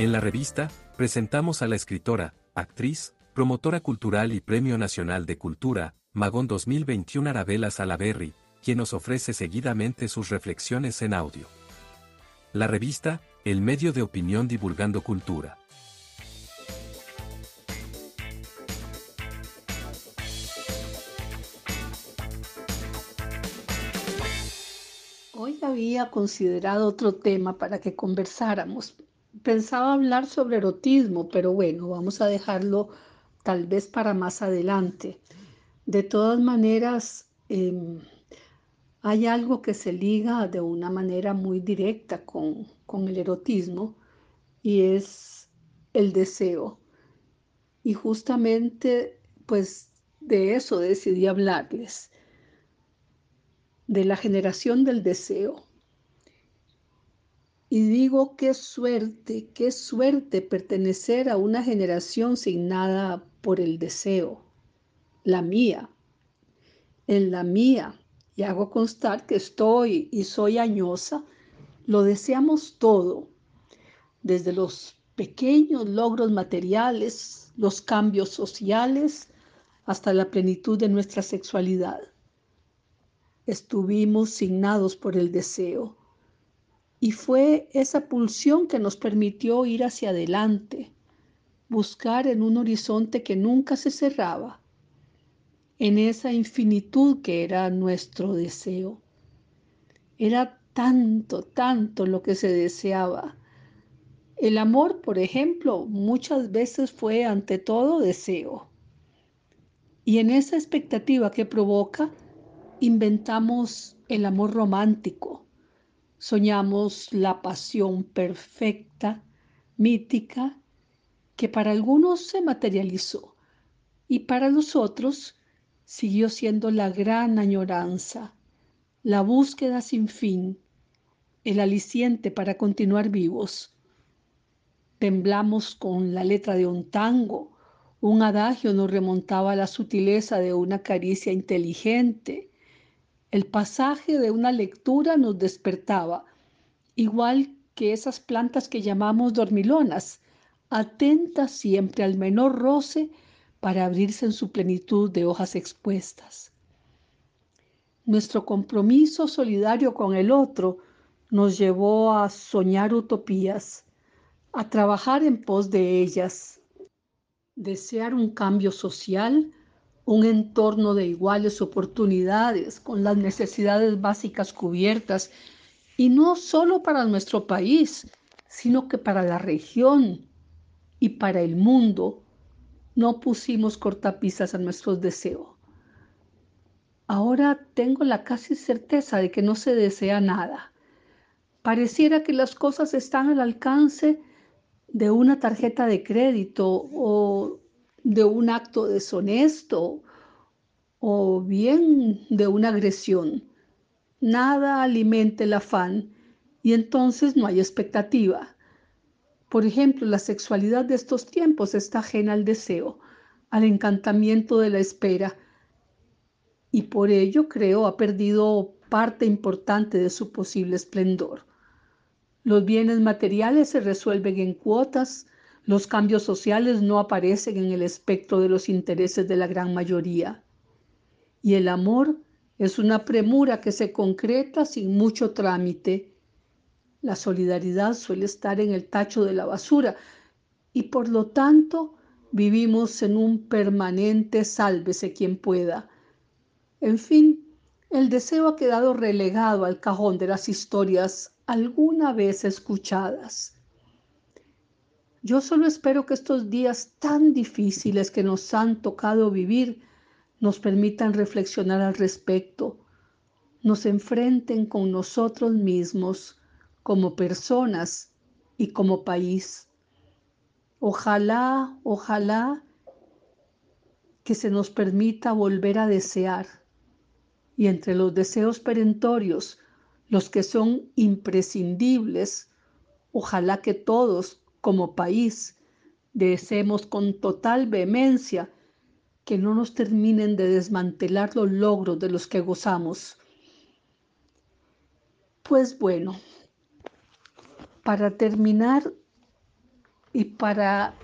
En la revista, presentamos a la escritora, actriz, promotora cultural y Premio Nacional de Cultura, Magón 2021 Arabella Salaberry, quien nos ofrece seguidamente sus reflexiones en audio. La revista, el medio de opinión divulgando cultura. Hoy había considerado otro tema para que conversáramos. Pensaba hablar sobre erotismo, pero bueno, vamos a dejarlo tal vez para más adelante. De todas maneras, em, hay algo que se liga de una manera muy directa con, con el erotismo y es el deseo. Y justamente, pues de eso decidí hablarles, de la generación del deseo. Y digo, qué suerte, qué suerte pertenecer a una generación signada por el deseo, la mía, en la mía, y hago constar que estoy y soy añosa, lo deseamos todo, desde los pequeños logros materiales, los cambios sociales, hasta la plenitud de nuestra sexualidad. Estuvimos signados por el deseo y fue esa pulsión que nos permitió ir hacia adelante, buscar en un horizonte que nunca se cerraba, en esa infinitud que era nuestro deseo. Era tanto, tanto lo que se deseaba. El amor, por ejemplo, muchas veces fue ante todo deseo. Y en esa expectativa que provoca, inventamos el amor romántico. Soñamos la pasión perfecta, mítica, que para algunos se materializó y para los otros siguió siendo la gran añoranza, la búsqueda sin fin, el aliciente para continuar vivos. Temblamos con la letra de un tango, un adagio nos remontaba a la sutileza de una caricia inteligente, el pasaje de una lectura nos despertaba, igual que esas plantas que llamamos dormilonas, atentas siempre al menor roce para abrirse en su plenitud de hojas expuestas. Nuestro compromiso solidario con el otro nos llevó a soñar utopías, a trabajar en pos de ellas, desear un cambio social, un entorno de iguales oportunidades, con las necesidades básicas cubiertas, y no solo para nuestro país, sino que para la región, y para el mundo no pusimos cortapisas a nuestros deseos. Ahora tengo la casi certeza de que no se desea nada. Pareciera que las cosas están al alcance de una tarjeta de crédito o de un acto deshonesto o bien de una agresión. Nada alimenta el afán y entonces no hay expectativa. Por ejemplo, la sexualidad de estos tiempos está ajena al deseo, al encantamiento de la espera, y por ello creo ha perdido parte importante de su posible esplendor. Los bienes materiales se resuelven en cuotas, los cambios sociales no aparecen en el espectro de los intereses de la gran mayoría. Y el amor es una premura que se concreta sin mucho trámite la solidaridad suele estar en el tacho de la basura y por lo tanto vivimos en un permanente sálvese quien pueda. En fin, el deseo ha quedado relegado al cajón de las historias alguna vez escuchadas. Yo solo espero que estos días tan difíciles que nos han tocado vivir nos permitan reflexionar al respecto, nos enfrenten con nosotros mismos, como personas y como país. Ojalá, ojalá que se nos permita volver a desear y entre los deseos perentorios, los que son imprescindibles, ojalá que todos como país deseemos con total vehemencia que no nos terminen de desmantelar los logros de los que gozamos. Pues bueno, para terminar, y para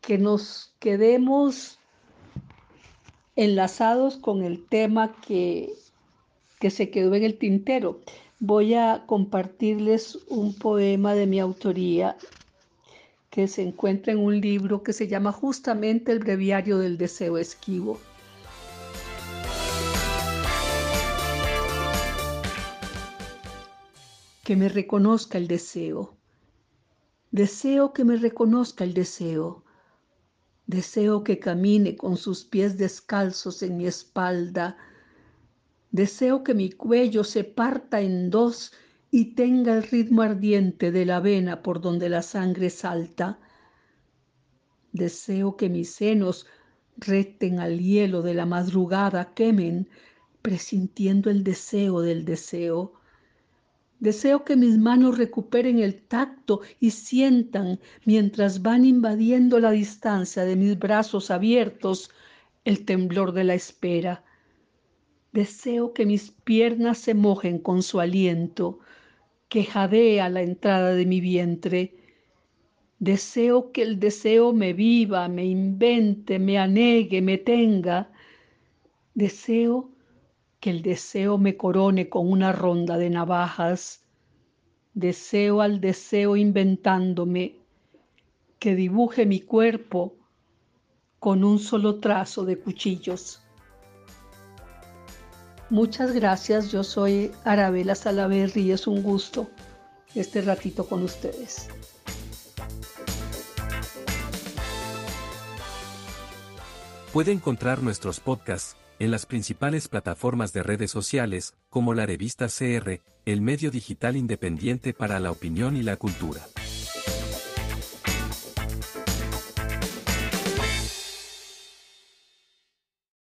que nos quedemos enlazados con el tema que, que se quedó en el tintero, voy a compartirles un poema de mi autoría que se encuentra en un libro que se llama justamente El Breviario del Deseo Esquivo. Que me reconozca el deseo. Deseo que me reconozca el deseo. Deseo que camine con sus pies descalzos en mi espalda. Deseo que mi cuello se parta en dos y tenga el ritmo ardiente de la vena por donde la sangre salta. Deseo que mis senos reten al hielo de la madrugada, quemen, presintiendo el deseo del deseo. Deseo que mis manos recuperen el tacto y sientan, mientras van invadiendo la distancia de mis brazos abiertos, el temblor de la espera. Deseo que mis piernas se mojen con su aliento, que jadea la entrada de mi vientre. Deseo que el deseo me viva, me invente, me anegue, me tenga. Deseo que el deseo me corone con una ronda de navajas. Deseo al deseo inventándome, que dibuje mi cuerpo con un solo trazo de cuchillos. Muchas gracias, yo soy Arabela Salaverri es un gusto este ratito con ustedes. Puede encontrar nuestros podcasts en las principales plataformas de redes sociales, como la revista CR, el medio digital independiente para la opinión y la cultura.